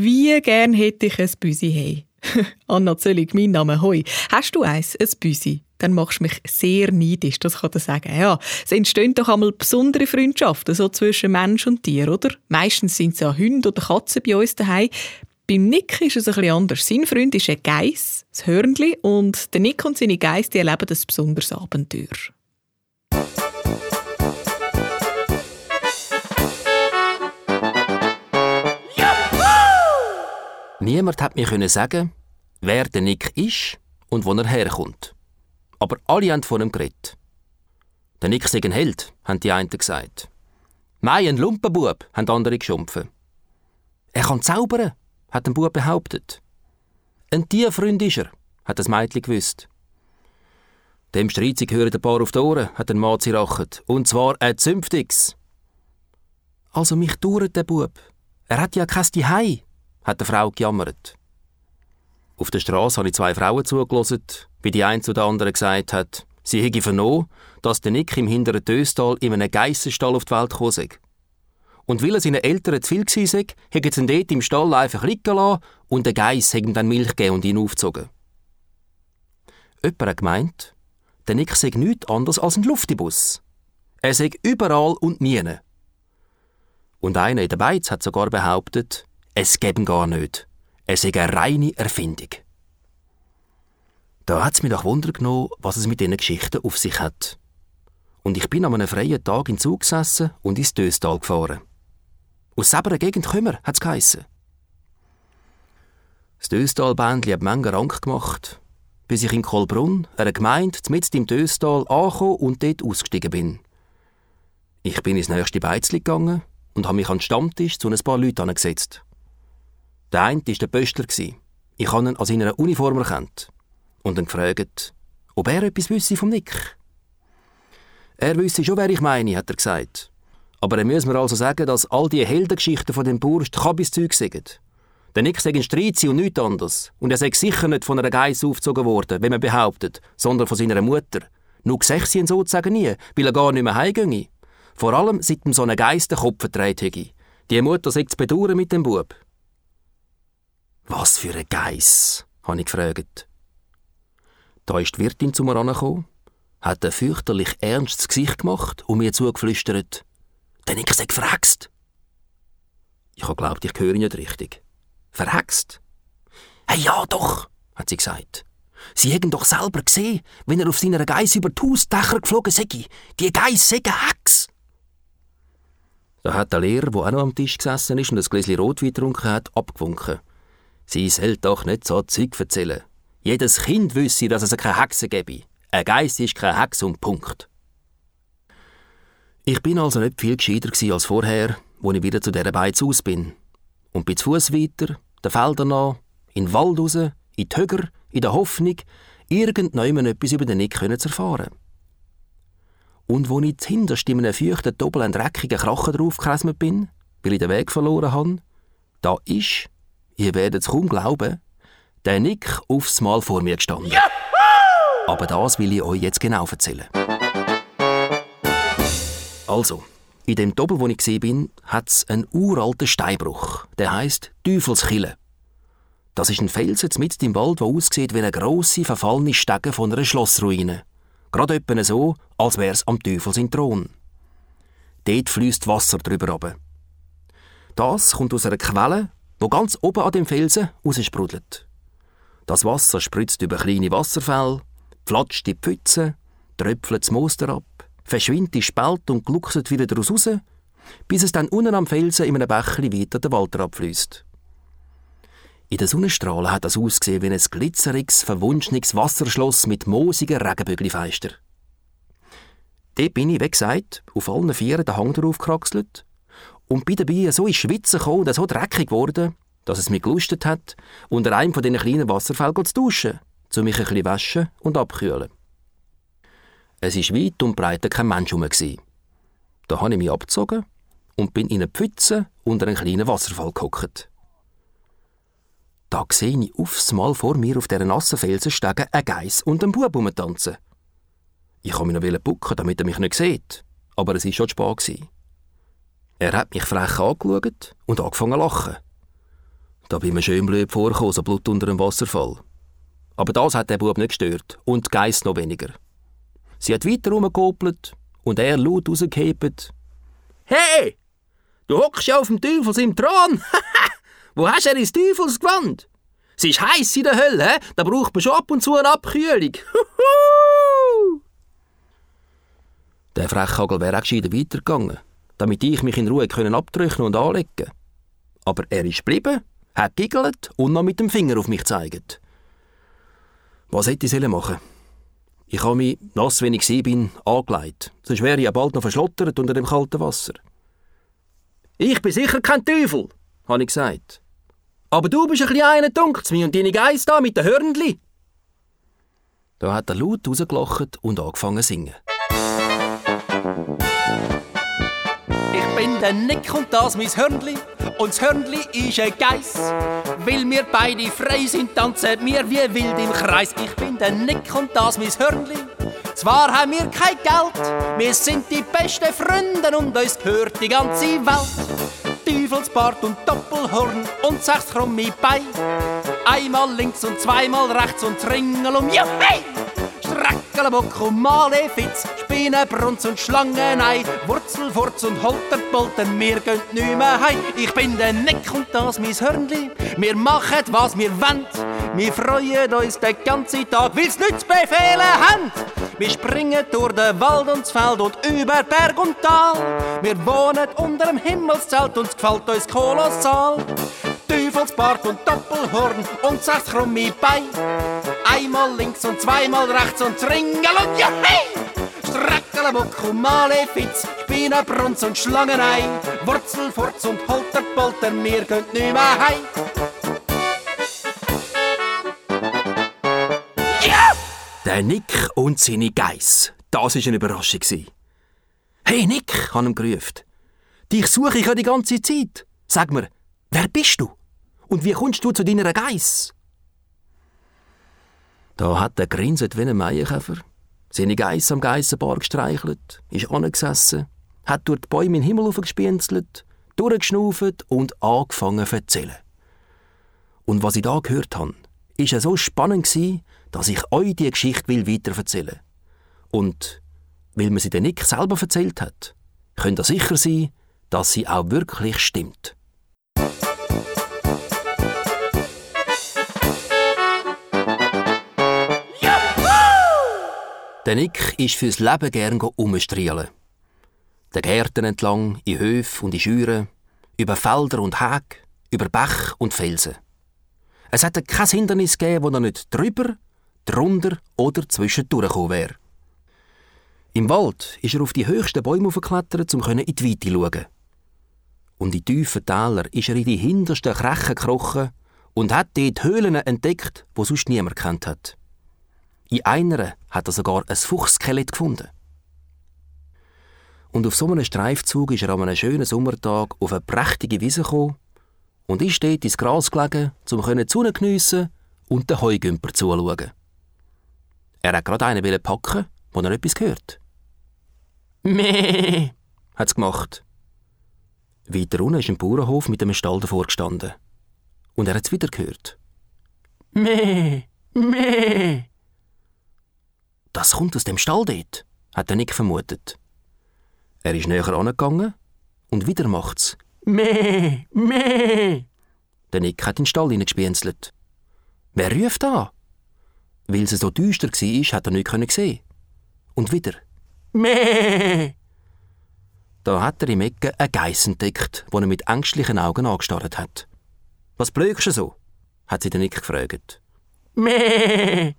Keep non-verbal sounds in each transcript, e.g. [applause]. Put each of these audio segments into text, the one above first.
Wie gern hätte ich ein Büsi hey. [laughs] Anna Zöllig, mein Name, hoi. Hast du eins, ein Büsi? Dann machst du mich sehr neidisch, das kann ich sagen. Ja, es entstehen doch einmal besondere Freundschaften, so zwischen Mensch und Tier, oder? Meistens sind es ja Hunde oder Katzen bei uns daheim. Beim Nick ist es ein bisschen anders. Sein Freund ist ein Geiss, das Hörnli, und der Nick und seine Geiss die erleben ein besonderes Abenteuer. Niemand hat mir sagen, wer der Nick ist und wo er herkommt. Aber alle haben von ihm geredet. Der Nick sei ein Held, haben die einen gesagt. Mei, ein Lumpenbub, haben andere geschumpfen. Er kann zaubern, hat ein Bub behauptet. Ein Tierfreund ist er, hat das Mädchen gewusst. Dem Streizig hören ein paar auf die Ohren, hat ein Mann zirachet. Und zwar ein zünftiges. Also mich dauert der Bub. Er hat ja kein Zuhause, hat die Frau gejammert. Auf der Straße habe ich zwei Frauen zugelassen, wie die eine zu der anderen gesagt hat, sie hätte vernommen, dass der Nick im hinteren Döstal in einem Geissenstall auf die Welt gekommen sei. Und weil er seinen Eltern zu viel war, hätte sie ihn dort im Stall einfach liegen lassen und der Geiss hätte ihm dann Milch gegeben und ihn aufgezogen. Jemand hat gemeint, der Nick sei nichts anderes als ein Luftibus. Er sei überall und nie. Und einer in der Beiz hat sogar behauptet, es gäbe gar nicht. Es sei eine reine Erfindung. Da hat es mich doch Wunder genommen, was es mit diesen Geschichten auf sich hat. Und ich bin an einem freien Tag in Zug gesessen und ins Döstal gefahren. Aus selber Gegend kommen wir, hat es geheissen. Das Döstal-Bändchen hat Menge Rank gemacht, bis ich in Kolbrunn, einer Gemeinde, mitten im Döstal, angekommen und dort ausgestiegen bin. Ich bin ins nächste Beizli gegangen und habe mich an den Stammtisch zu ein paar Leuten angesetzt. Der eine war der Pöstler. Ich habe ihn an seiner Uniform erkannt und ihn gefragt, ob er etwas wüsste vom Nick. Er wüsste schon, wer ich meine, hat er gesagt. Aber er muss mir also sagen, dass all die Heldengeschichten von dem Burst Kabiszeug sind. Der Nick sei ein Streitzi und nichts anderes. Und er sei sicher nicht von einer Geiss aufgezogen worden, wie man behauptet, sondern von seiner Mutter. Nur sie ihn sozusagen nie, weil er gar nicht mehr heimgehe. Vor allem, seit ihm so ein Geist den Kopf verdreht hätte. Die Mutter sei zu bedauern mit dem Bub. Was für ein Geiss? habe ich gefragt. Da ist die Wirtin zu mir angekommen, hat ein fürchterlich ernstes Gesicht gemacht und mir zugeflüstert, denn ich sei verhext. Ich habe glaubt, ich höre nicht richtig. Verhext? Hey, ja doch, hat sie gesagt. Sie hätten doch selber gesehen, wenn er auf seiner Geiss über die Hausdächer geflogen sei. Die Geiss sei Hex. Da hat der Lehrer, der auch noch am Tisch gesessen ist und ein Gläschen Rotwein getrunken hat, abgewunken. Sie soll doch nicht so Zeug erzählen. Jedes Kind wüsste, dass es keine Hexe gäbe. Ein Geist ist kein Hex und Punkt. Ich bin also nicht viel gescheiter als vorher, wo ich wieder zu dieser Beiz aus bin. Und bin zu Fuß weiter, den Feldern nach, in den Wald raus, in die Höger, in der Hoffnung, irgendjemand etwas über den Nick zu erfahren. Und wo ich hinterst in einem feuchten, doppel und dreckigen Krachen draufgekrasmet bin, weil ich den Weg verloren habe, da ist ihr werdet es kaum glauben, der Nick aufs Mal vor mir gestanden. Juhu! Aber das will ich euch jetzt genau erzählen. Also, in dem Doppel, wo ich gesehen bin, hat es einen uralten Steinbruch. Der heißt Teufelskille. Das ist ein Felsen mitten im Wald, der aussieht wie eine grosse, verfallene Stege von einer Schlossruine. Gerade etwa so, als wäre es am Teufels Thron. Dort fließt Wasser drüber runter. Das kommt aus einer Quelle, wo ganz oben an dem Felsen raussprudelt. Das Wasser spritzt über kleine Wasserfälle, flatscht die Pfütze, tröpfelt das Moster ab, verschwindet die Spalt und gluckset wieder daraus raus, bis es dann unten am Felsen in einem Bächli weiter den Wald abfließt. In den Sonnenstrahlen hat das ausgesehen wie ein glitzeriges, verwunschenes Wasserschloss mit moosigen Regenbögelfeister. Dort bin ich, wie gesagt, auf allen Vieren den Hang drauf gekraxelt und bin dabei so ins Schwitzen gekommen und so dreckig geworden, dass es mich gelustet hat, unter einem von diesen kleinen Wasserfällen zu duschen, um mich ein bisschen waschen und abkühlen. Es war weit und breit kein Mensch herum. Da habe ich mich abgezogen und bin in eine Pfütze unter einen kleinen Wasserfall gehockt. Da sehe ich aufs Mal vor mir auf dieser nassen Felsenstege einen Geiss und einen Bub tanzen. Ich wollte mich noch bucken, damit er mich nicht sieht, aber es war schon spät. Er hat mich frech angeschaut und angefangen zu lachen. Da bin mir schön blöd vorgekommen, so Blut unter dem Wasserfall. Aber das hat der Bub nicht gestört und die Geiss noch weniger. Sie hat weiter rumgekopelt und er laut rausgehebt. Hey! Du hockst ja auf dem Teufels im Thron! [laughs] Wo hast du ins Teufelsgewand? Es ist heiß in der Hölle, he? da braucht man schon ab und zu eine Abkühlung. [laughs] der Frechhagel wäre auch gescheiter weitergegangen, damit ich mich in Ruhe können abdrücken und anlegen Aber er ist geblieben hat giggelt und noch mit dem Finger auf mich gezeigt. Was hätte ich machen Ich habe mich, nass wenn ich bin, angelegt. Sonst wäre ich ja bald noch verschlottert unter dem kalten Wasser. Ich bin sicher kein Teufel, habe ich gesagt. Aber du bist ein bisschen einer, dunkelt's mir, und deine Geist da mit den Hörnli. Da hat er laut rausgelacht und angefangen zu singen. Der Nick und das mein Hörnli und das Hörnli ist ein Geiss. Weil wir beide frei sind, tanzen wir wie wild im Kreis. Ich bin der Nick und das mein Hörnli. Zwar haben wir kein Geld, wir sind die besten Freunde und uns gehört die ganze Welt. Teufelsbart und Doppelhorn und sechs krumme Beine. Einmal links und zweimal rechts und Ringel um hey! Streckelbock und Malefitz, Spinnenbrunz und Schlangenei, Wurzelfurz und Holterpolten, wir gehen nicht mehr heim. Ich bin der Nick und das mein Hörnli, wir machen was wir wollen. Wir freuen uns den ganzen Tag, weil's nichts befehlen haben. Wir springen durch den Wald und das Feld und über Berg und Tal. Wir wohnen unter dem Himmelszelt und es gefällt uns kolossal. Teufelsbart und Doppelhorn und sechs krumme Bein. Einmal links und zweimal rechts und Ringel und ja hey! Streckelbuck und Malefiz, Spinnenbrunz und Schlangenei, Wurzelfurz und Holterpolter, gehen nicht mehr heim. Ja! Der Nick und seine Geiss. Das war eine Überraschung. Hey Nick, hat ihm gerufen. Dich suche ich ja die ganze Zeit. Sag mir, wer bist du? Und wie kommst du zu deiner Geiss? Da hat er grinset wie ein Maienkäfer, seine Geiss am Geissenbar gestreichelt, ist angesessen, hat durch die Bäume in den Himmel aufgespienzelt, durchgeschnauft und angefangen zu erzählen. Und was ich da gehört habe, ja so spannend dass ich euch die Geschichte will weiterverzählen. Und weil man sie den Nick selber erzählt hat, könnt ihr sicher sein, dass sie auch wirklich stimmt. Der Nick ist fürs Leben gern umstrielen. Den Gärten entlang, in Höfe und in Scheuren, über Felder und Häge, über Bach und Felsen. Es hätte kein Hindernis gegeben, wo er nicht drüber, drunter oder zwischendurch gekommen wäre. Im Wald ist er auf die höchsten Bäume geklettert, um in die Weite zu schauen. Und in tiefen Tälern ist er in die hintersten Krechen gekrochen und hat dort Höhlen entdeckt, wo sonst niemand kennt hat. In einer hat er sogar ein Fuchsskelett gefunden. Und auf so einem Streifzug ist er an einem schönen Sommertag auf eine prächtige Wiese gekommen und ist dort ins Gras gelegen, um die Sonne geniessen und den Heugümper zuzuschauen. Er hat gerade einen packen, wo er etwas gehört. Meh, hat's gemacht. Weiter unten ist ein Bauernhof mit einem Stall davor gestanden. Und er hat's wieder gehört. Meh, meh. Das kommt aus dem Stall dort, hat er nicht vermutet. Er ist näher angegangen und wieder macht's Meh, meh. Der Nick hat in den Stall hineingespienzelt. Wer ruft da? Weil es so düster war, hat er nichts sehen Und wieder Meh. Da hat er im Ecke einen Geiss entdeckt, den er mit ängstlichen Augen angestarrt hat. Was blökst du so? hat sie den Nick gefragt. Meh.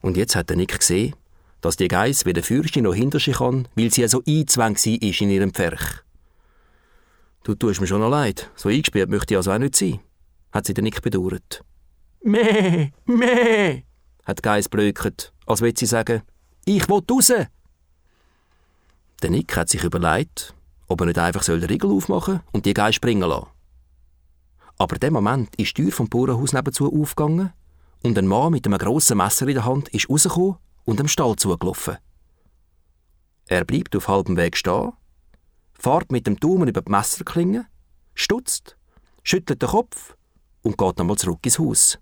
Und jetzt hat der Nick gesehen, dass die Geiss weder Fürstin noch hinter sich kann, weil sie so eingezwängt war in ihrem Pferch. Du tust mir schon noch leid, so eingesperrt möchte ich also auch nicht sein, hat sie den Nick bedauert. Meh, meh, hat die Geiss blöket, als würde sie sagen, ich will raus. Der Nick hat sich überlegt, ob er nicht einfach den Riegel aufmachen und die Geiss springen lassen. Aber in dem Moment ist die Tür vom Bauernhaus nebenzu aufgegangen und ein Mann mit einem grossen Messer in der Hand ist rausgekommen und dem Stall zugelaufen. Er bleibt auf halbem Weg stehen, fährt mit dem Daumen über die Messerklinge, stutzt, schüttelt den Kopf und geht nochmal zurück ins Haus.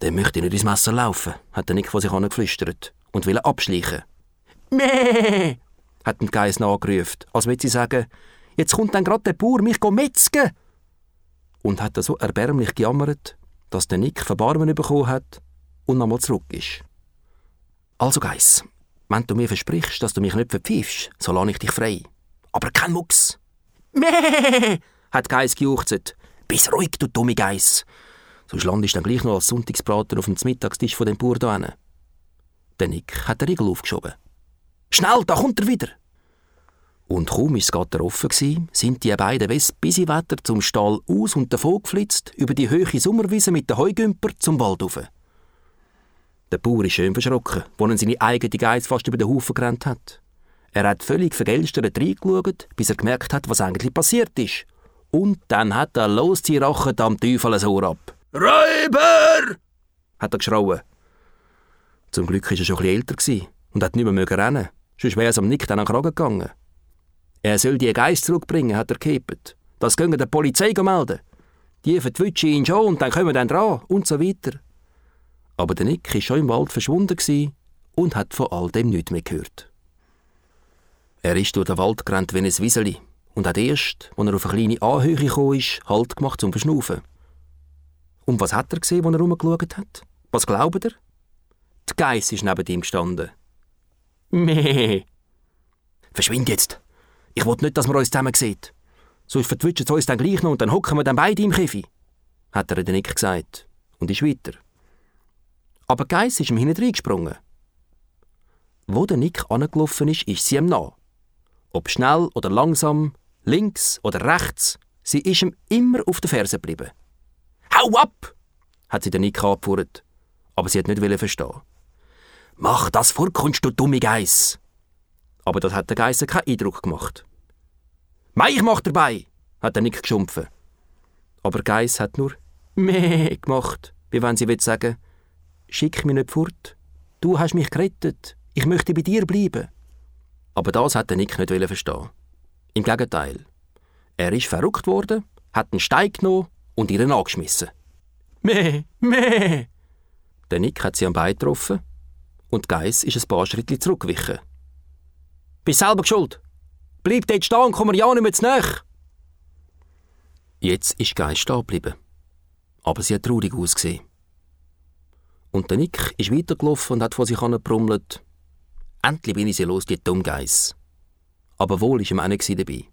Dann möchte ich nicht ins Messer laufen, hat der Nick vor sich geflüstert und will abschleichen. Meh! hat der Geiss nachgerufen, als würde sie sagen, jetzt kommt dann gerade der Bauer mich metzgen. Und hat so erbärmlich gejammert, dass der Nick Verbarmen bekommen hat und nochmal zurück ist. Also Geiss, wenn du mir versprichst, dass du mich nicht verpfiffst, so lasse ich dich frei. Aber kein Mucks. Meh! hat Geiss gejuchzt. Bist ruhig, du dumme Geiss. Sonst landest du dann gleich noch als Sonntagsbraten auf dem Mittagstisch von dem Bauer da. Der Nick hat den Riegel aufgeschoben. Schnell, da kommt er wieder! Und kaum war das Gatter offen, gewesen, sind die beiden Wesp-Bisiwetter zum Stall aus und davon geflitzt, über die hohe Sommerwiese mit den Heugümper zum Wald rauf. Der Bauer ist schön verschrocken, als er seine eigene Geiz fast über den Haufen gerannt hat. Er hat völlig vergelstert reingeschaut, bis er gemerkt hat, was eigentlich passiert ist. Und dann hat er los die Rache am Teufel ein Ohr ab. «Räuber!» hat er geschrauen. Zum Glück war er schon etwas älter und hat nicht mehr rennen sonst wäre es am Nick dann an den Kragen gegangen. Er soll die Geist zurückbringen, hat er gehebt. Das können der Polizei melden. Die vertwitschen ihn schon und dann kommen wir dann dran und so weiter. Aber der Nick war schon im Wald verschwunden und hat von all dem nichts mehr gehört. Er ist durch den Wald gerannt wie ein Wieseli und hat erst, als er auf eine kleine Anhöhe gekommen ist, Halt gemacht zum Verschnaufen. Und was hat er gesehen, als er rumgeschaut hat? Was glaubt er? Die Geiss ist neben ihm gestanden. Meh. Verschwind jetzt. Ich will nicht, dass man uns zusammen sieht. Sonst vertwitschen sie uns dann gleich noch und dann hocken wir dann beide im Käfig. Hat er den Nick gesagt und ist weiter. Aber Geiss ist ihm hinten reingesprungen. Wo der Nick angelaufen ist, ist sie ihm nach. Ob schnell oder langsam, links oder rechts, sie ist ihm immer auf den Fersen geblieben. Hau ab! hat sie den Nick angepfurrt. Aber sie hat nicht verstehen. Mach das vorkommst, du dumme Geiss! Aber das hat der Geiss keinen Eindruck gemacht. Mei, ich mach dabei! hat der Nick geschumpfen. Aber Geiss hat nur meh gemacht, wie wenn sie will sagen, schick mich nicht fort. Du hast mich gerettet. Ich möchte bei dir bleiben. Aber das hat der Nick nicht verstehen. Im Gegenteil. Er ist verrückt worden, hat einen Stein genommen und ihr angeschmissen. Meh, meh! Der Nick hat sie am Bein getroffen und Geiss ist ein paar Schritte zurückgewichen. Bist selber schuld. Bleib dort stehen und komm mir ja nicht mehr zu nach. Jetzt ist Geiss stehen geblieben. Aber sie hat traurig ausgesehen. Und der Nick ist weitergelaufen und hat vor sich hin gebrummelt. Endlich bin ich sie los, die Dummgeiss. Aber wohl war ihm nicht dabei.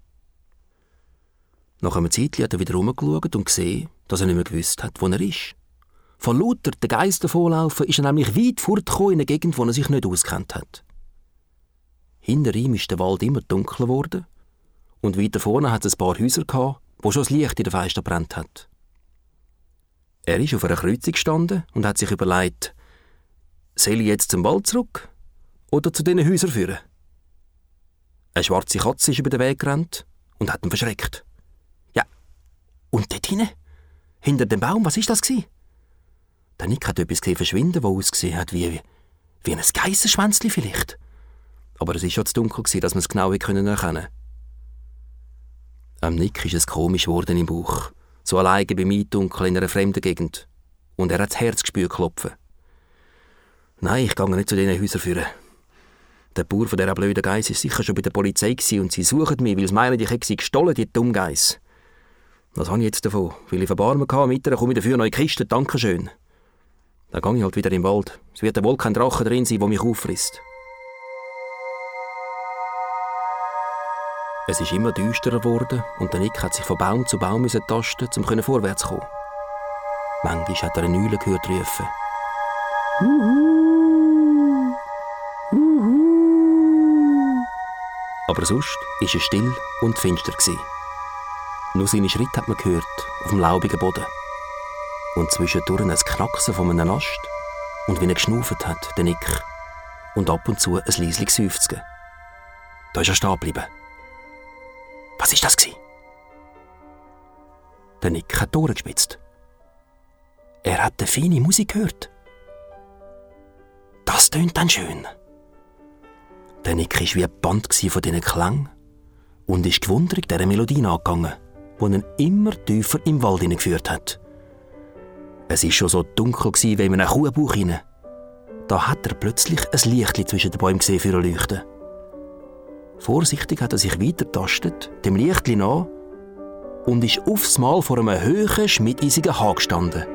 Nach einem Zeitchen hat er wieder herumgeschaut und gesehen, dass er nicht mehr gewusst hat, wo er ist. Von lauter den Geist davonlaufen ist er nämlich weit fortgekommen in eine Gegend, wo er sich nicht auskennt hat. Hinter ihm ist der Wald immer dunkler geworden und weiter vorne hat es ein paar Häuser gehabt, wo schon das Licht in der Fenster brennt hat. Er ist auf einer Kreuzung gestanden und hat sich überlegt, soll ich jetzt zum Wald zurück oder zu diesen Häusern führen? Eine schwarze Katze ist über den Weg gerannt und hat ihn verschreckt. Ja, und dort hinten? Hinter dem Baum, was ist das gewesen? Der Nick hat etwas gesehen verschwinden, das ausgesehen hat wie, wie ein Geissenschwänzli vielleicht. Aber es war schon zu dunkel, dass man es genau erkennen konnte. Am Nick ist es komisch geworden im Bauch. So alleine beim Eindunkeln in einer fremden Gegend. Und er hat das Herz gespürt klopfen. Nein, ich gehe nicht zu diesen Häusern führen. Der Bauer von dieser blöden Geiss war sicher schon bei der Polizei und sie suchen mich, weil sie meinen, ich hätte gestohlen, die dumme Geiss. Was habe ich jetzt davon? Weil ich verbarmen hatte, mit komme ich dafür neue Kiste, Dankeschön. Dann gehe ich halt wieder im Wald. Es wird wohl kein Drache drin sein, der mich auffrisst. Es ist immer düsterer geworden und der Nick hat sich von Baum zu Baum tasten, um vorwärts zu kommen. Manchmal hat er eine Eule gehört rufen. Uhu. Uhu. Aber sonst war es still und finster. Nur seine Schritte hat man gehört, auf dem laubigen Boden und zwischendurch ein Knacksen von einem Ast und wie er geschnauft hat, der Nick, und ab und zu ein leisliches Seufzen. Da ist er stehen geblieben. Was ist das gewesen? Der Nick hat durchgespitzt. Er hat eine feine Musik gehört. Das tönt dann schön. Der Nick war wie ein Band von diesen Klang und ist gewundert dieser Melodie angegangen. wo ihn immer tiefer im Wald hineingeführt hat. Es war schon so dunkel wie in einem Kuhbauch hinein. Da hat er plötzlich ein Licht zwischen den Bäumen gesehen für leuchten. Vorsichtig hat er sich weiter tastet, dem Licht nach, und ist aufs Mal vor einem hohen, schmiedeisigen Hag gestanden.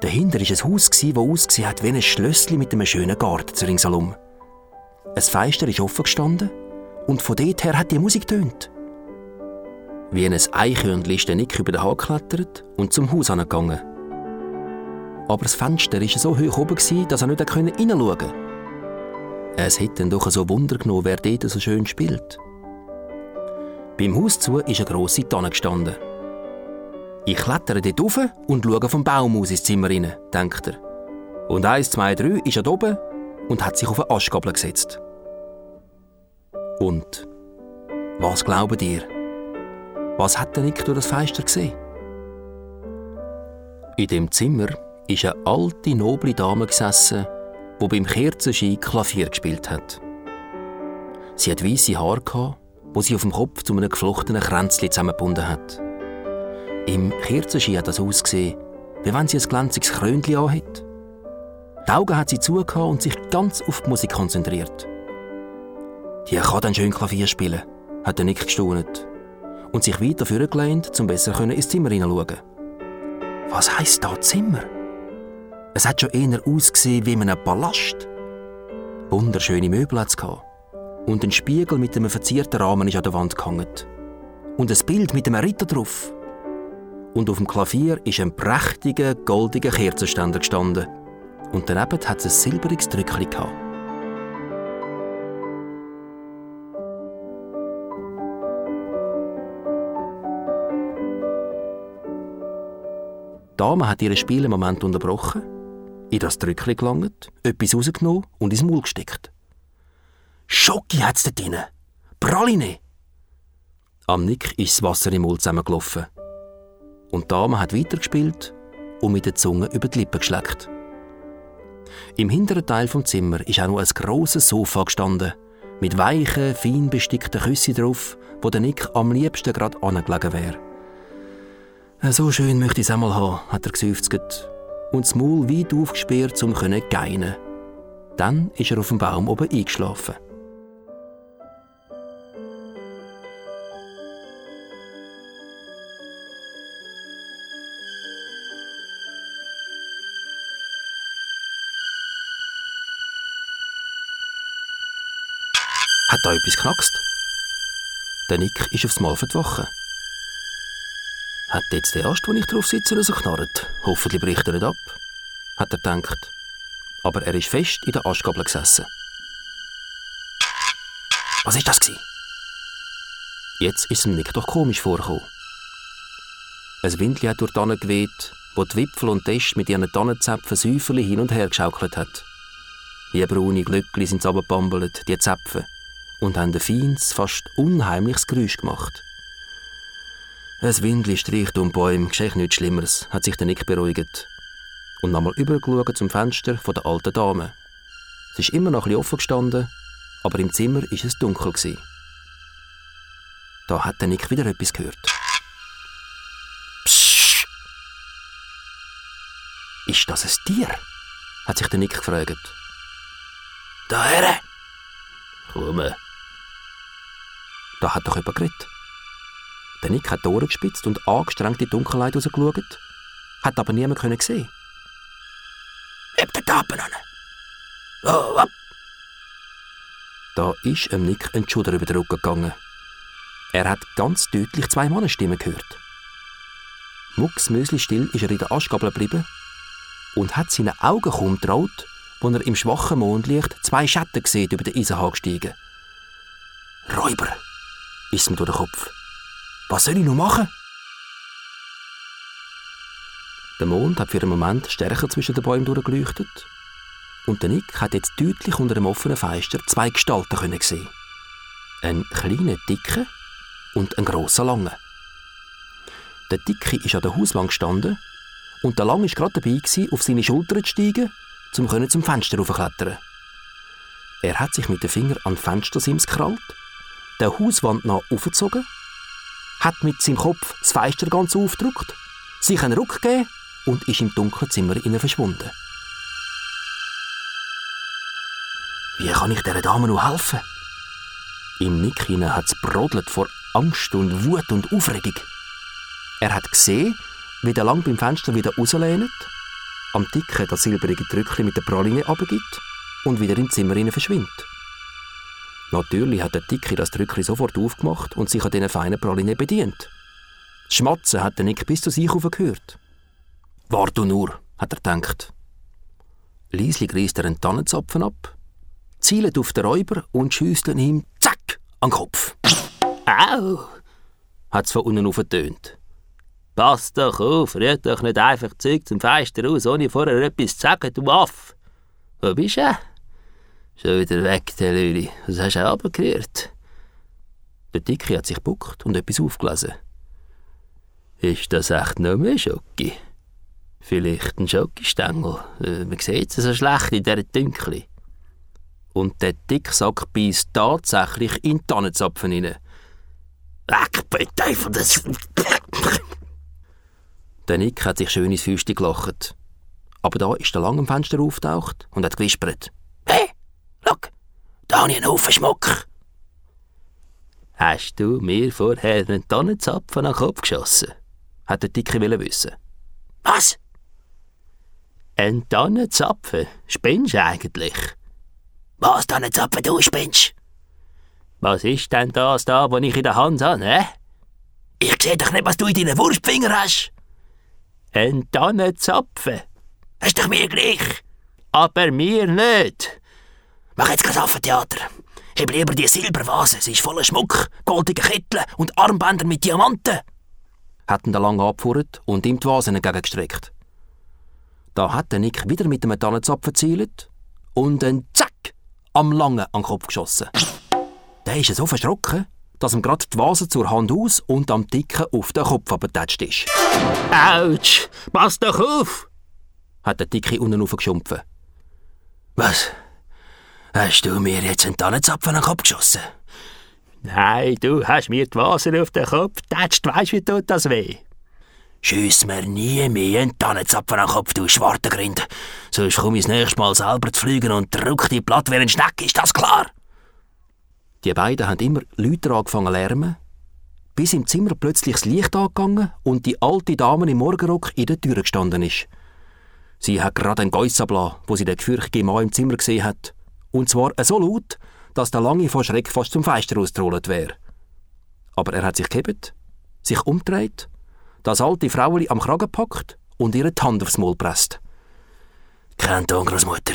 Dahinter war ein Haus, das ausgesehen hat wie ein Schlösschen mit einem schönen Garten zu ringsherum. Ein Fenster ist offen gestanden und von dort her hat die Musik tönt. Wie ein Eichhörnchen ist der Nick über den Hag geklettert und zum Haus angegangen. Aber das Fenster war so hoch oben, dass er nicht hineinschauen konnte. Es hätte doch so Wunder genommen, wer dort so schön spielt. Beim Haus zu ist eine grosse Tanne gestanden. Ich klettere dort rauf und schaue vom Baum aus ins Zimmer rein, denkt er. Und eins, zwei, drei ist er oben und hat sich auf eine Aschgabel gesetzt. Und was glaubt ihr? Was hat der Nick durch das Fenster gesehen? In dem Zimmer ist eine alte, noble Dame gesessen, die beim Kerzenschein Klavier gespielt hat. Sie hat weiße Haare, wo sie auf dem Kopf zu einem geflochtenen Kränzchen zusammengebunden hat. Im Kerzenschein hat das ausgesehen, wie wenn sie ein glänziges Krönchen anhat. Die Augen hat sie zugehört und sich ganz auf die Musik konzentriert. Die kann dann schön Klavier spielen, hat der Nick gestaunt und sich weiter vorgelehnt, um besser ins Zimmer hineinschauen. Was heisst da Zimmer? Es hat schon eher ausgesehen wie in einem Palast. Wunderschöne Möbel hat es Und ein Spiegel mit einem verzierten Rahmen ist an der Wand gehangen. Und ein Bild mit einem Ritter drauf. Und auf dem Klavier ist ein prächtiger, goldiger Kerzenständer gestanden. Und daneben hat es ein silbriges Drückchen gehabt. Die Dame hat ihren Spiel im Moment unterbrochen, in das Drückchen gelangt, etwas rausgenommen und ins Maul gesteckt. Schoki hat's da drin! Praline! Am Nick ist das Wasser im Mund zusammengelaufen. Und die Dame hat weitergespielt und mit der Zunge über die Lippen geschleckt. Im hinteren Teil vom Zimmer ist auch noch ein grosses Sofa gestanden, mit weichen, fein bestickten Küssen drauf, wo der Nick am liebsten gerade angelegen wäre. So schön möchte ich es einmal haben, hat er geseufzt und das Maul weit aufgesperrt, um zu geinen. Dann ist er auf dem Baum oben eingeschlafen. Hat da etwas knackst? Der Nick ist aufs Mal verdwachen. Hat jetzt der Ast, wo ich drauf sitze, so knarrt? Hoffentlich bricht er nicht ab, hat er gedacht. Aber er ist fest in der Astgabel gesessen. Was ist das gewesen? Jetzt ist ihm nicht doch komisch vorgekommen. Ein Windli hat durch die Tanne geweht, wo die Wipfel und Test mit ihren Tannenzäpfen Säuferli hin und her geschaukelt hat. Wie braune Glöckli sind sie die Zäpfe, und haben ein feines, fast unheimliches Geräusch gemacht. Ein Windli streicht um Bäume, geschieht nichts Schlimmeres, hat sich der Nick beruhigt. Und nochmal übergeschaut zum Fenster von der alten Dame. Es ist immer noch ein offen gestanden, aber im Zimmer ist es dunkel. Gewesen. Da hat der Nick wieder etwas gehört. Psst! Ist das ein Tier? hat sich der Nick gefragt. Daher! Komm. Da hat doch jemand geredet. Nick hat die Ohren gespitzt und angestrengt in die Dunkelheit rausgeschaut, hat aber niemand sehen. Heb den Tapen an! Oh, ab! Da ist dem Nick ein Schuder über den Rücken gegangen. Er hat ganz deutlich zwei Mannenstimmen gehört. Mucksmösli still ist er in der Aschgabel geblieben und hat seinen Augen kaum traut, wo er im schwachen Mondlicht zwei Schatten sieht über den Eisenhang gestiegen. Räuber, ist ihm durch den Kopf. Was soll ich noch machen? Der Mond hat für einen Moment stärker zwischen den Bäumen durchgeleuchtet und der Nick hat jetzt deutlich unter dem offenen Fenster zwei Gestalten können sehen. Ein kleiner Dicke und ein grosser Lange. Der Dicke ist an der Hauswand gestanden und der Lange war gerade dabei, auf seine Schulter zu steigen, um zum Fenster raufzuklettern. Er hat sich mit den Fingern an die Fenstersims gekrallt, der Hauswand nach aufgezogen hat mit seinem Kopf das Fenster ganz aufgedrückt, sich einen Ruck gegeben und ist im dunklen Zimmer verschwunden. Wie kann ich dieser Dame noch helfen? Im Nick hat es brodelt vor Angst und Wut und Aufregung. Er hat gesehen, wie der lang beim Fenster wieder rauslehnt, am Dicken das silbrige Drückchen mit der Praline abgibt und wieder im Zimmer verschwindet. Natürlich hat der Dicke das Drückchen sofort aufgemacht und sich an diesen feinen Praline bedient. Das Schmatzen hat der Nick bis zu sich gehört. Warte nur, hat er gedacht. Liesli reißt er einen Tannenzapfen ab, zielt auf den Räuber und schießt ihm zack an den Kopf. Au! hat es von unten aufgetönt. Pass doch auf, rührt doch nicht einfach Zeug zum Fenster aus, ohne vorher etwas zu sagen, du Aff. Wo bist du? Schon wieder weg, der Lüli. Was hast du runtergerührt? Der Dicke hat sich gebuckt und etwas aufgelesen. Ist das echt nur mehr Schoki? Vielleicht ein Schokistängel. Äh, man sieht es so schlecht in dieser Dünkli. Und der Dicksack beißt tatsächlich in den Tannenzapfen hinein. Weg, bitte, von das... Der Nick hat sich schön ins Füßchen gelacht. Aber da ist der lang am Fenster auftaucht und hat gewispert. Da habe ich einen Haufen Schmuck. Hast du mir vorher einen Tannenzapfen an den Kopf geschossen? Hat der Dicke wissen. Was? Ein Tannenzapfen? Spinnst du eigentlich? Was Tannenzapfen, du spinnst? Was ist denn das da, was ich in der Hand habe, hä? Ich sehe doch nicht, was du in deinen Wurstfinger hast. Ein Tannenzapfen? Ist doch mir gleich. Aber mir nicht. Mach jetzt kein Affentheater. Heb lieber die Silbervase, sie ist voller Schmuck, goldige Kittel und Armbänder mit Diamanten. Hat ihn der Lang abgefuhrt und ihm die Vase entgegengestreckt. Da hat der Nick wieder mit einem Tannenzapfen gezielt und ein Zack am Langen an den Kopf geschossen. Der ist so verschrocken, dass ihm gerade die Vase zur Hand aus und am Dicken auf den Kopf abgetatscht ist. Autsch! Pass doch auf! hat der Dicke unten aufgeschumpfen. Was? Hast du mir jetzt einen Tannenzapfen an den Kopf geschossen? Nein, du hast mir die Vase auf den Kopf getatscht. Weisst wie tut das weh? Schiess mir nie mehr einen Tannenzapfen an den Kopf, du Schwartengrind. Sonst komme ich das nächste Mal selber zu fliegen und drück die Platte wie ein Schneck, ist das klar? Die beiden haben immer Leute angefangen zu lärmen, bis im Zimmer plötzlich das Licht angegangen und die alte Dame im Morgenrock in der Tür gestanden ist. Sie hat gerade einen Geiss wo sie den gefürchtigen Mann im Zimmer gesehen hat. Und zwar so laut, dass der Lange vor Schreck fast zum Fenster ausgerollt wäre. Aber er hat sich gehebt, sich umdreht, das alte Fraueli am Kragen packt und ihre Hand aufs Maul presst. Kein Ton, Großmutter.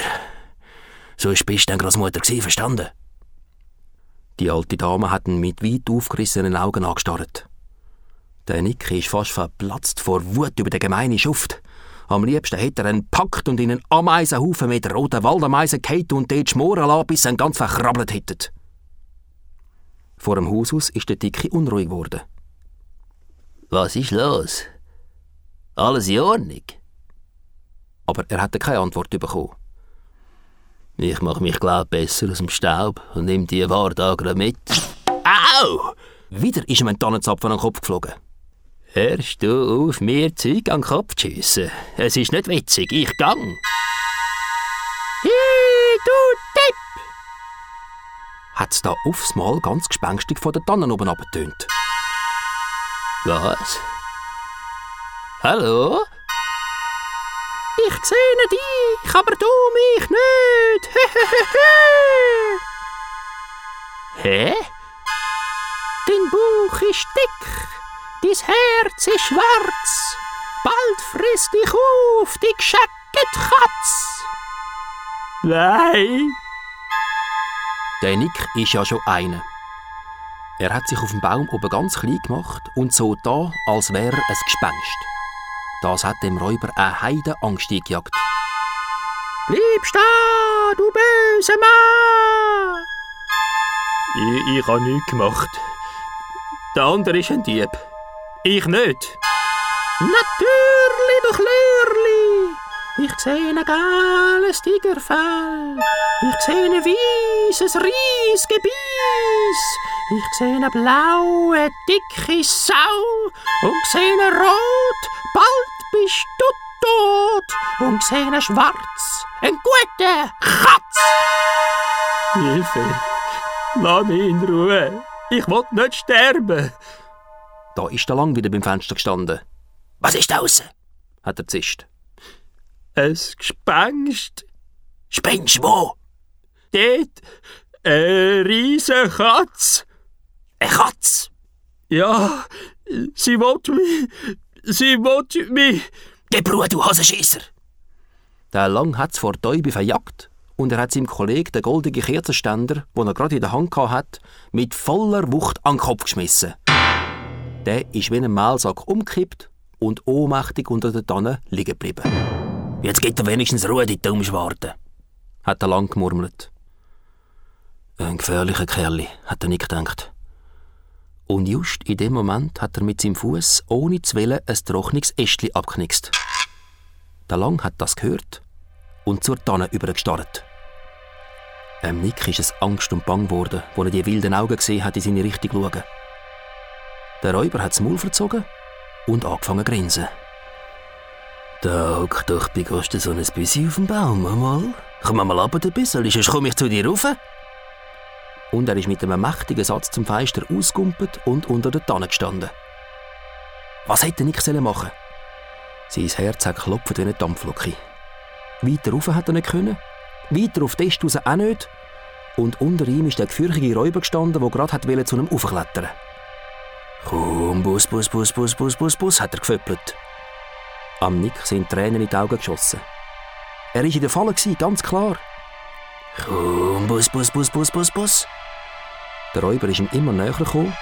So bist du denn Großmutter gewesen, verstanden? Die alte Dame hat ihn mit weit aufgerissenen Augen angestarrt. Der Nick ist fast verplatzt vor Wut über den gemeinen Schuft. Am liebsten hätte er ihn packt und in einen Ameisenhaufen mit roten Waldameisen gehalten und dort schmoren lassen, bis sie ihn ganz verkrabbelt hätten. Vor dem Haus aus ist der Dicke unruhig geworden. Was ist los? Alles in Ordnung? Aber er hatte keine Antwort bekommen. Ich mache mich, glaub besser aus dem Staub und nehme die Ware da mit. Au! Wieder ist ihm ein Tannenzapfen an den Kopf geflogen. Hörst du auf, mir Zeug an den Kopf zu schiessen? Es ist nicht witzig, ich gang. Hi, du Depp! Hat's da aufs Mal ganz gespenstig von den Tannen oben abgetönt. Was? Hallo? Ich sehe dich, aber du mich nicht. [laughs] Hä? Dein Bauch ist dick. Dein Herz ist schwarz, bald frisst dich auf, die gescheckte Katz. Nein. Der Nick ist ja schon einer. Er hat sich auf dem Baum oben ganz klein gemacht und so da, als wäre er ein Gespenst. Das hat dem Räuber eine heide Angst eingejagt. Bleib stehen, du böse Mann! Ich, ich habe nichts gemacht. Der andere ist ein Dieb. Ich nicht. Natürlich, du Klörli. Ich sehe ein geiles Tigerfell. Ich sehe ein weißes Reisgebiss. Ich sehe eine blaue, dicke Sau. Und sehe rot, bald bist du tot. Und sehe schwarz, ein guter Katz. Hilfe, lass mich in Ruhe. Ich will nicht sterben. Da ist der Lang wieder beim Fenster gestanden. Was ist da aussen? hat er zischt. Ein Gespenst. Spinnst wo? Dort. Eine riesige Katz. Eine Katz? Ja, sie will mich. Sie will mich. Geh Bruder, du Hasenschisser! Der Lang hat's vor Täube verjagt und er hat seinem Kollegen den goldenen Kerzenständer, den er gerade in der Hand hat, mit voller Wucht an den Kopf geschmissen. Der ist wie ein Mehlsack umgekippt und ohnmächtig unter der Tanne liegen geblieben. Jetzt gibt er wenigstens Ruhe, die Dummschwarte, hat er lang gemurmelt. Ein gefährlicher Kerl, hat er nicht gedacht. Und just in dem Moment hat er mit seinem Fuß ohne zu wollen ein trockenes Ästchen abknickst. Der Lang hat das gehört und zur Tanne übergestarrt. Em Nick ist es Angst und Bang geworden, als er die wilden Augen gesehen hat in seine Richtung schauen. Der Räuber hat das Maul verzogen und angefangen zu grinsen. Da hockt doch bei Kosten so ein Büssi auf dem Baum, mal. Komm mal ab ein bisschen, sonst komme ich zu dir rauf. Und er ist mit einem mächtigen Satz zum Fenster ausgumpelt und unter der Tanne gestanden. Was hätte Nick machen Sein Herz hat geklopft wie eine Dampflocke. Weiter rauf hat er nicht können, weiter auf Test auch nicht. Und unter ihm ist der gefürchtige Räuber gestanden, der gerade zu einem aufklettern Komm, Bus, Bus, Bus, Bus, Bus, Bus, Bus, hat er geföppelt. Am Nick sind Tränen in die Augen geschossen. Er war in der Falle, ganz klar. Komm, Bus, Bus, Bus, Bus, Bus, Bus. Der Räuber ist ihm immer näher gekommen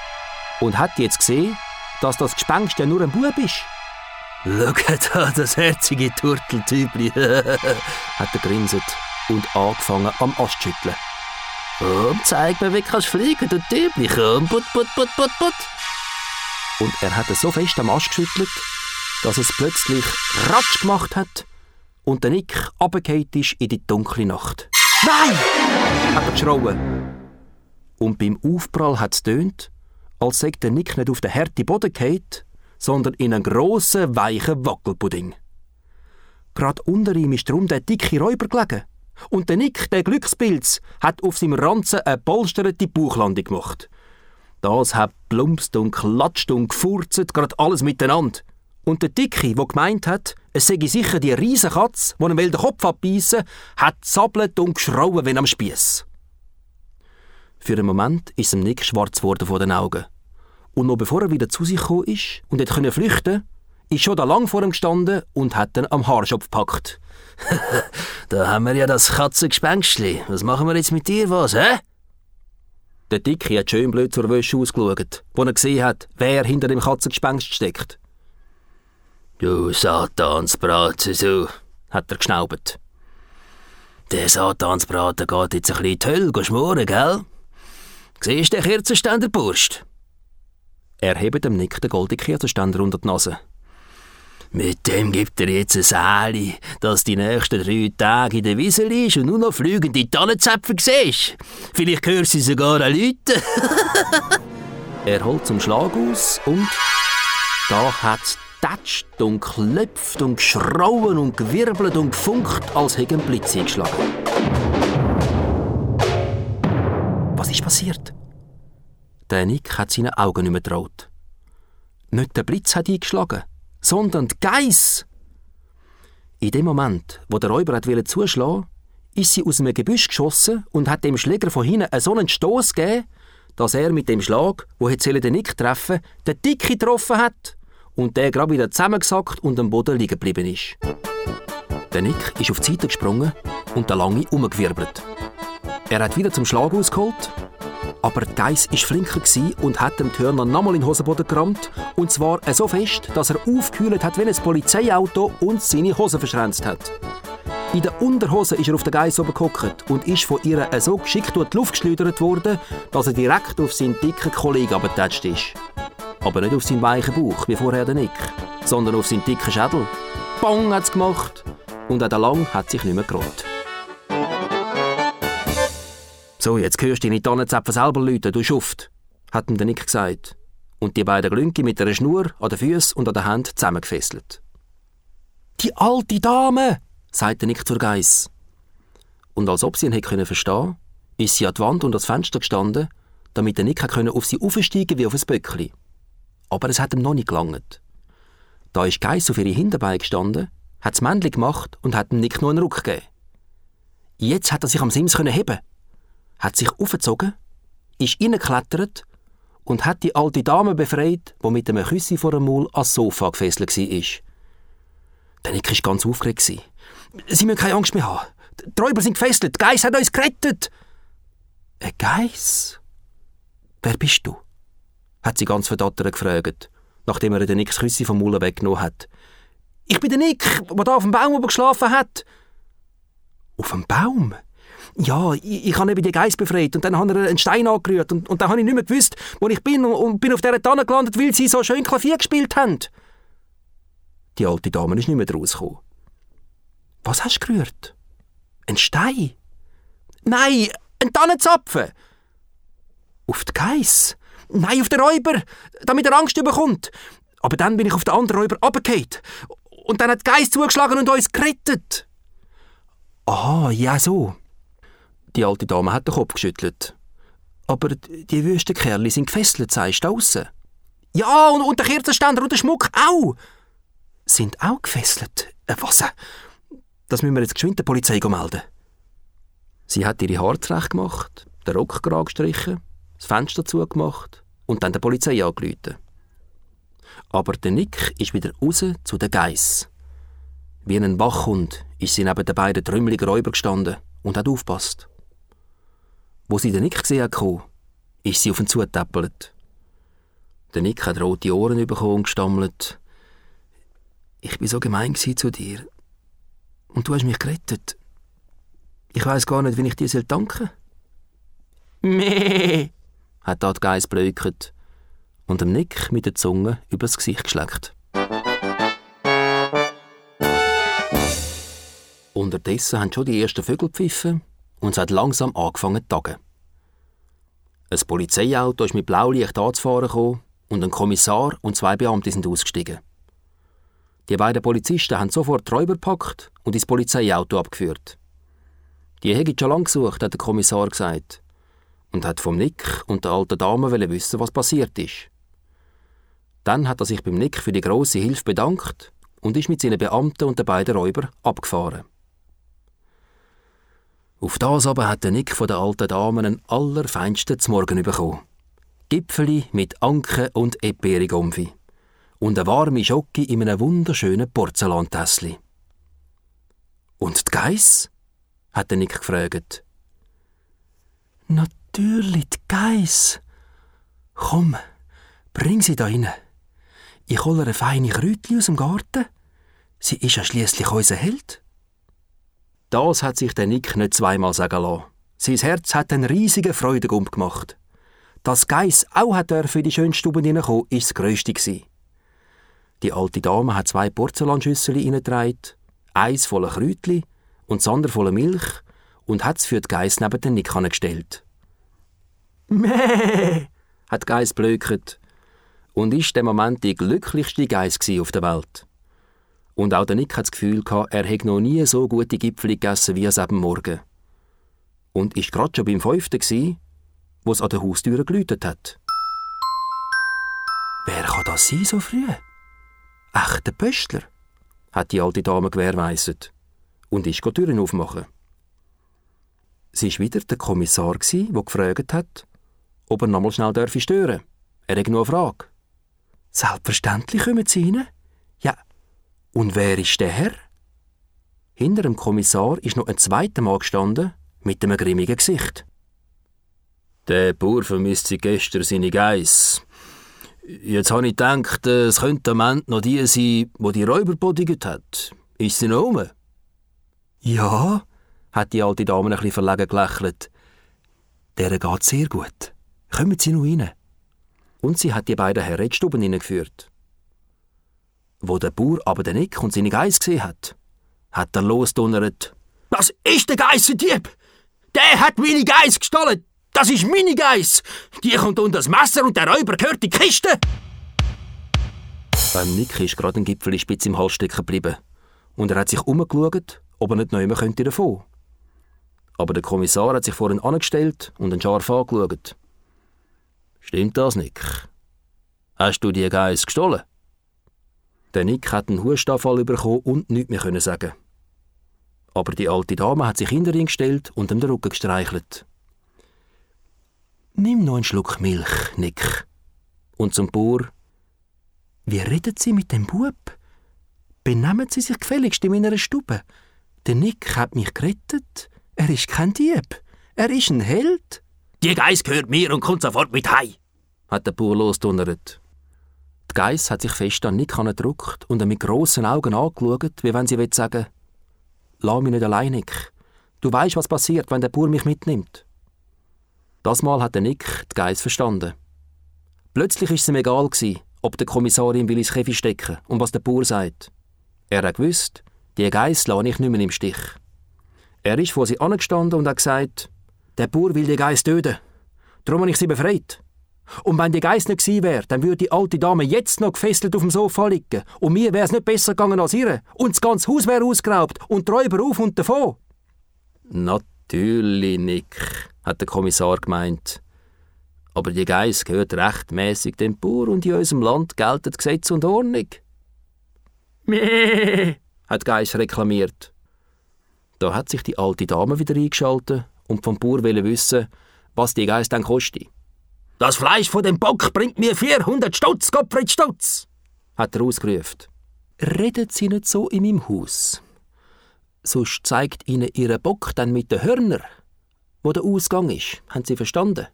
und hat jetzt gesehen, dass das Gespenst ja nur ein Bub ist. Schau da, das herzige Turteltübli, hat er grinset und angefangen am Ast zu schütteln. Komm, zeig mir, wie kannst fliegen, du Tübli, komm, put, put, put, put, put. Und er hat es so fest am Ast geschüttelt, dass es plötzlich Ratsch gemacht hat und der Nick runtergefallen ist in die dunkle Nacht. Nein! hat er geschrauen. Und beim Aufprall hat es tönt, als sei der Nick nicht auf den harten Boden gefallen, sondern in einen grossen, weichen Wackelpudding. Gerade unter ihm ist drum der dicke Räuber gelegen. Und der Nick, der Glückspilz, hat auf seinem Ranzen eine polsterte Bauchlandung gemacht. Das hat plumpst und klatscht und gefurzt, gerade alles miteinander. Und der Dicke, der gemeint hat, es sei sicher die Riesenkatze, die ihm den Kopf abbeissen hat zappelt und geschrauen wie am Spieß. Für einen Moment ist ihm Nick schwarz geworden vor den Augen. Und noch bevor er wieder zu sich gekommen ist und hätte flüchten ist schon da lang vor ihm gestanden und hat ihn am Haarschopf gepackt. [laughs] da haben wir ja das Katzengespenstli. Was machen wir jetzt mit dir, was, hä? Der Dicke hat schön blöd zur Wäsche ausgeschaut, wo er gesehen hat, wer hinter dem Katzengespenst steckt. Du Satansbraten, so, hat er geschnaubt. Der Satansbraten geht jetzt ein bisschen in die Hölle schmoren, gell? Siehst du den Kerzenständer, Burst? Er hebt dem Nick den goldenen Kerzenständer unter die Nase. Mit dem gibt er jetzt ein Säli, dass die nächsten drei Tage in der Wiesel ist und nur noch fliegende Tannenzäpfe siehst. Vielleicht hörst du sogar an Leute. [laughs] er holt zum Schlag aus und da hat's tätscht und klopft und geschrauen und gewirbelt und gefunkt, als hätte ein Blitz eingeschlagen. Was ist passiert? Der Nick hat seine Augen nicht mehr traut. Nicht der Blitz hat eingeschlagen, sondern die Geiss. In dem Moment, wo der Räuber wollte zuschlagen, ist sie aus einem Gebüsch geschossen und hat dem Schläger von hinten so einen Stoß gegeben, dass er mit dem Schlag, wo den Nick treffen, den Dicke getroffen hat und der gerade wieder zusammengesackt und am Boden liegen geblieben ist. Der Nick ist auf die Seite gesprungen und der Lange umgewirbelt. Er hat wieder zum Schlag ausgeholt, aber Geiss war flinker und hat dem Turner nochmal in den Hosenboden gerammt, und zwar so fest, dass er aufgekühlt hat wie ein Polizeiauto und seine Hosen verschränzt hat. In der Unterhose ist er auf den Geiss oben gehockt und ist von ihr so geschickt durch die Luft geschleudert worden, dass er direkt auf seinen dicken Kollegen abgetatscht ist. Aber nicht auf seinen weichen Bauch, wie vorher der Nick, sondern auf seinen dicken Schädel. Bong hat's gemacht. und auch der Lang hat sich nicht mehr geroht. So, jetzt hörst du deine Tannenzäpfe selber läuten, du Schuft, hat ihm der Nick gesagt. Und die beiden Glünki mit einer Schnur an den Füßen und an der Hand zusammengefesselt. Die alte Dame, sagte Nick zur Geiss. Und als ob sie ihn hätte verstehen ist sie an die Wand und ans Fenster gestanden, damit der Nick auf sie aufsteigen wie auf ein Böckli. Aber es hat ihm noch nicht gelangt. Da ist Geiss auf ihre Hinterbeine gestanden, hat das Männchen gemacht und hat dem Nick nur einen Ruck gegeben. Jetzt hat er sich am Sims heben hat sich aufgezogen, ist reingeklettert und hat die alte Dame befreit, die mit einem Küssi vor dem Maul ans Sofa gefesselt war. Der Nick war ganz aufgeregt. Sie müssen keine Angst mehr haben. Die Räuber sind gefesselt. Der Geiss hat uns gerettet. Ein Geiss? Wer bist du? hat sie ganz verdattert gefragt, nachdem er den Nick das Küssi vom Maul weggenommen hat. Ich bin der Nick, der da auf dem Baum geschlafen hat. Auf dem Baum? Ja, ich, ich habe eben die Geist befreit und dann hat er einen Stein angerührt und, und dann habe ich nicht mehr gewusst, wo ich bin und, und bin auf dieser Tanne gelandet, weil sie so schön Klavier gespielt haben. Die alte Dame ist nicht mehr rausgekommen. Was hast du gerührt? Ein Stein? Nein, ein Tannenzapfen. Auf die Geiss? Nein, auf den Räuber, damit er Angst bekommt. Aber dann bin ich auf den anderen Räuber runtergefallen. Und dann hat die Geiss zugeschlagen und uns gerettet. Ah, ja so. Die alte Dame hat den Kopf geschüttelt. Aber die Wüstenkerle sind gefesselt, sagst du aussen. Ja, und, und der Kerzenständer und der Schmuck auch. Sind auch gefesselt? Äh, was? Das müssen wir jetzt geschwind der Polizei melden. Sie hat ihre Haare zurecht gemacht, den Rock gerade gestrichen, das Fenster zugemacht und dann der Polizei angerufen. Aber der Nick ist wieder raus zu den Geiss. Wie ein Wachhund ist sie neben den beiden trümmeligen Räuber gestanden und hat aufpasst. Wo sie den Nick gesehen hat, ist sie auf ihn zugetäppelt. Der Nick hat rote Ohren bekommen und gestammelt. Ich bin so gemein zu dir. Und du hast mich gerettet. Ich weiß gar nicht, wie ich dir danken soll. Meh, hat da die Geiss blöket und dem Nick mit der Zunge übers Gesicht geschleckt. Unterdessen haben schon die ersten Vögel pfiffen und es hat langsam angefangen zu tagen. Ein Polizeiauto ist mit Blaulicht anzufahren und ein Kommissar und zwei Beamte sind ausgestiegen. Die beiden Polizisten haben sofort die Räuber gepackt und ins Polizeiauto abgeführt. Die hätte schon lange gesucht, hat der Kommissar gesagt. Und hat vom Nick und der alten Dame wissen, was passiert ist. Dann hat er sich beim Nick für die große Hilfe bedankt und ist mit seinen Beamten und den beiden Räubern abgefahren. Auf das aber hat der Nick von der alten Dame einen allerfeinsten Morgen bekommen. Gipfeli mit Anke und Eperigomfi. Und eine warme Schocke in einem wunderschönen Porzellantässli. Und die Geiss? hat der Nick gefragt. Natürlich, die Geiss. Komm, bring sie da rein. Ich hole eine feine Kräutli aus dem Garten. Sie ist ja schliesslich unser Held. Das hat sich der Nick nicht zweimal sagen lassen. Sein Herz hat einen riesigen Freudengump gemacht. Dass Geiss auch hat in die schöne Stube hineinkommen, war das Größte. Die alte Dame hat zwei Porzellanschüssel hineingetragen, eins voller Kräutli und das andere voller Milch und hat es für die Geiss neben den Nick gestellt. Meh, hat Geiss blöket und ist der Moment die glücklichste Geiss auf der Welt. Und auch der Nick hat das Gefühl gehabt, er hätte noch nie so gute Gipfel gegessen wie an eben Morgen. Und ist gerade schon beim fünften gsi, wo es an der Haustür geläutet hat. Wer kann das sein so früh? Ach, der Pöstler, hat die alte Dame gewährweisset und ist die Türen aufmachen. Sie war wieder der Kommissar, der gefragt hat, ob er nochmal schnell stören darf. Er hat nur eine Frage. Selbstverständlich kommen Sie rein. Ja, und wer ist der Herr? Hinter dem Kommissar ist noch ein zweiter Mann gestanden, mit einem grimmigen Gesicht. Der Bauer vermisst seit gestern seine Geiss. Jetzt habe ich gedacht, es könnte am Ende noch die sein, die die Räuber bodigt hat. Ist sie noch rum? Ja, hat die alte Dame ein bisschen verlegen gelächelt. Der geht sehr gut. Kommen Sie noch rein. Und sie hat die beiden Herren in die Stuben hineingeführt. Wo der Bauer aber den Nick und seine Geiss gesehen hat, hat er losdonnert. Das ist der Geissendieb! Der hat meine Geiss gestohlen! Das ist meine Geiss! Die kommt unter das Messer und der Räuber gehört die Kiste! Beim Nick ist gerade ein Gipfel spitz im Hals stecken geblieben. Und er hat sich umgeschaut, ob er nicht immer könnte davon. Aber der Kommissar hat sich vor ihn angestellt und ihn scharf angeschaut. Stimmt das, Nick? Hast du die Geiss gestohlen? Der Nick hat einen Hustanfall bekommen und nichts mehr können sagen. Aber die alte Dame hat sich hinter ihn gestellt und ihm den Rücken gestreichelt. Nimm noch einen Schluck Milch, Nick. Und zum Bauer. Wie reden Sie mit dem Bub? Benehmen Sie sich gefälligst in meiner Stube. Der Nick hat mich gerettet. Er ist kein Dieb. Er ist ein Held. Die Geiss gehört mir und kommt sofort mit heim, hat der Bauer losdonnert. Die Geiss hat sich fest an Nick gedrückt und ihn mit grossen Augen angeschaut, wie wenn sie sagen will, Lass mich nicht allein, Nick. Du weißt, was passiert, wenn der Bauer mich mitnimmt. Das Mal hat Nick die Geiss verstanden. Plötzlich war es ihm egal, ob der Kommissar ihm ins Käfig stecken und was der Bauer sagt. Er hat gewusst, die Geiss lasse ich nicht mehr im Stich. Er ist vor sie angestanden und hat gesagt, der Bauer will die Geiss töten. Darum habe ich sie befreit. Und wenn die Geiss nicht gewesen wäre, dann würde die alte Dame jetzt noch gefesselt auf dem Sofa liegen. Und mir wäre es nicht besser gegangen als ihr. Und das ganze Haus wäre ausgeraubt und die Räuber auf und davon. Natürlich, Nick, hat der Kommissar gemeint. Aber die Geiss gehört rechtmäßig dem Bauer und in unserem Land gelten Gesetz und Ordnung. Meh, hat Geiss reklamiert. Da hat sich die alte Dame wieder eingeschaltet und vom Bauer wissen, was die Geiss dann kostet. Das Fleisch von dem Bock bringt mir 400 Stutz, Gottfried Stutz, hat er ausgerufen. Redet Sie nicht so in meinem Haus. Sonst zeigt Ihnen Ihr Bock dann mit den Hörner, wo der Ausgang ist. Haben Sie verstanden?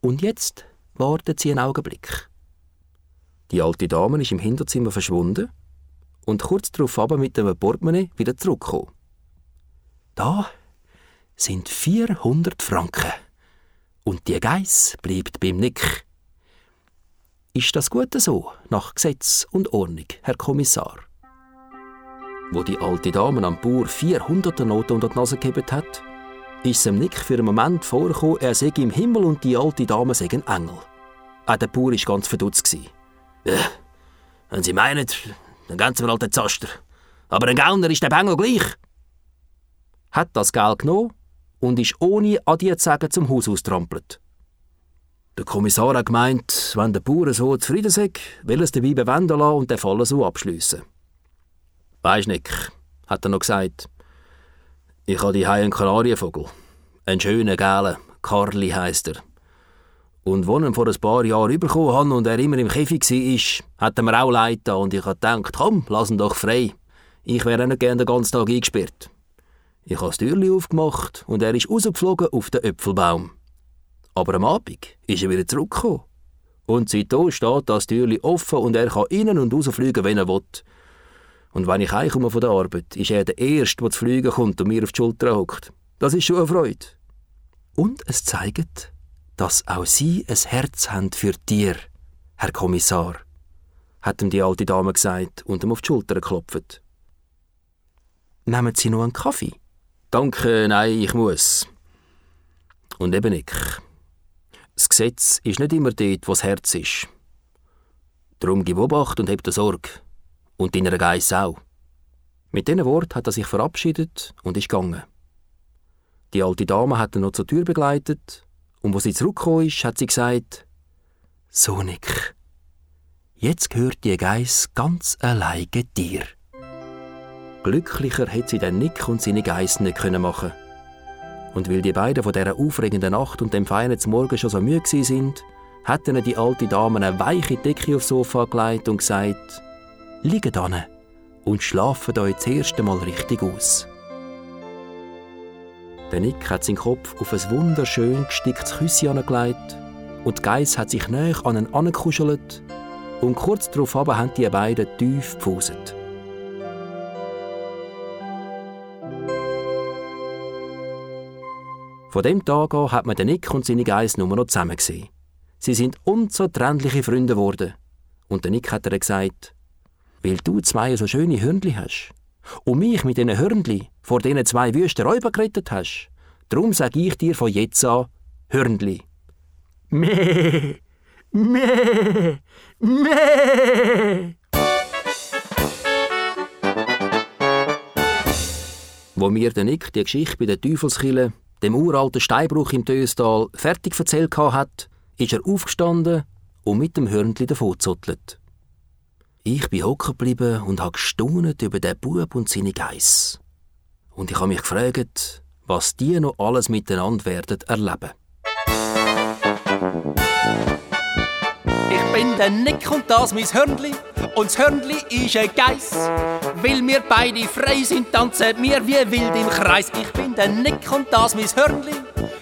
Und jetzt warten Sie einen Augenblick. Die alte Dame ist im Hinterzimmer verschwunden und kurz darauf aber mit dem Portemonnaie wieder zurückgekommen. Da sind 400 Franken. Und die Geiss bleibt beim Nick. Ist das gut so, nach Gesetz und Ordnung, Herr Kommissar? Wo die alte Dame am Bauer 400er Noten unter die Nase gegeben hat, ist dem Nick für einen Moment vorgekommen, er sei im Himmel und die alte Dame sei ein Engel. Auch der Bauer war ganz verdutzt. Ja, wenn Sie meinen, dann Sie mir halt den Zaster. Aber ein Gauner ist der Bengel gleich. Hat das Geld genommen und ist ohne Adieu zu sagen zum Haus austrampelt. Der Kommissar hat gemeint, wenn der Bauer so zufrieden sei, will er es dabei bewenden lassen und den Fall so abschliessen. Weisst Nick, hat er noch gesagt, ich habe die einen Kanarienvogel. Ein schöner, gelber, Carly heisst er. Und als ihn vor ein paar Jahren bekommen habe und er immer im Käfig war, hat er mir auch leid und ich habe gedacht, komm, lass ihn doch frei. Ich wäre nicht gerne den ganzen Tag eingesperrt. Ich habe das Türchen aufgemacht und er ist rausgeflogen auf den Äpfelbaum. Aber am Abend ist er wieder zurückgekommen. Und seitdem steht das Türchen offen und er kann innen und rausfliegen, wenn er will. Und wenn ich heimkomme von der Arbeit, ist er der Erste, der zu fliegen kommt und mir auf die Schulter hockt. Das ist schon eine Freude. Und es zeigt, dass auch Sie ein Herz haben für Tier, Herr Kommissar, hat ihm die alte Dame gesagt und ihm auf die Schulter geklopft. Nehmen Sie noch einen Kaffee? Danke, nein, ich muss. Und eben ich. Das Gesetz ist nicht immer dort, wo das Herz ist. Darum gib Obacht und hab Sorge. Und deiner Geiss auch. Mit diesen Worten hat er sich verabschiedet und ist gegangen. Die alte Dame hat ihn noch zur Tür begleitet und wo sie zurückgekommen ist, hat sie gesagt, «So, Nick, jetzt gehört die Geiss ganz alleine dir.» Glücklicher hätte sie den Nick und seine Geissen nicht können machen Und weil die beiden von dieser aufregenden Nacht und dem feinen Morgen schon so müde sind, hat die alte Dame eine weiche Decke aufs Sofa gelegt und gesagt, «Liegt an und schlafen euch das erste Mal richtig aus.» Der Nick hat seinen Kopf auf ein wunderschön gesticktes Küsschen angelegt und die Geiss hat sich näher an ihn angekuschelt und kurz darauf haben die beiden tief gepfuset. Von dem Tag an hat man den Nick und seine Geiss nur noch zusammen gesehen. Sie sind unzertrennliche Freunde geworden. Und der Nick hat ihr gesagt, weil du zwei so schöne Hörnchen hast, und mich mit diesen Hörnli vor diesen zwei wüsten Räuber gerettet hast. Darum sage ich dir von jetzt an Hörnli. Meh, meh, meh. Wo mir der Nick die Geschichte bei der Teufelskille, dem uralten Steinbruch im Töstal, fertig erzählt hat, ist er aufgestanden und mit dem Hörnli davongezottelt. Ich bin hocken geblieben und habe gestaunet über den Bub und seine Geiss. Und ich habe mich gefragt, was die noch alles miteinander werden erleben. Ich bin der Nick und das mein Hörnli. Und das Hörnli ist ein Geiss. Weil wir beide frei sind, tanzen wir wie wild im Kreis. Ich bin der Nick und das mein Hörnli.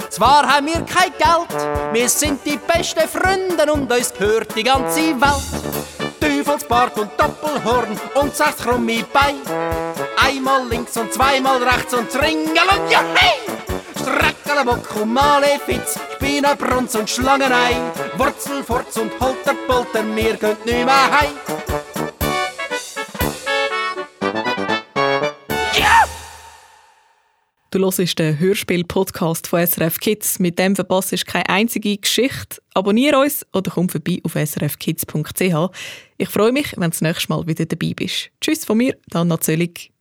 Zwar haben wir kein Geld, wir sind die besten Freunde und uns gehört die ganze Welt. Teufelsbart und Doppelhorn und sechs krumme Bein. Einmal links und zweimal rechts und Ringel und ja hey! Streckelbock und Malefiz, Spinnenbrunz und Schlangenei. Wurzelfurz und Holterpolter, wir gehen nicht mehr heim. Du hörst den Hörspiel-Podcast von SRF Kids. Mit dem verpasst du keine einzige Geschichte. Abonniere uns oder komm vorbei auf srfkids.ch. Ich freue mich, wenn du das nächste Mal wieder dabei bist. Tschüss von mir, Anna Zöllig.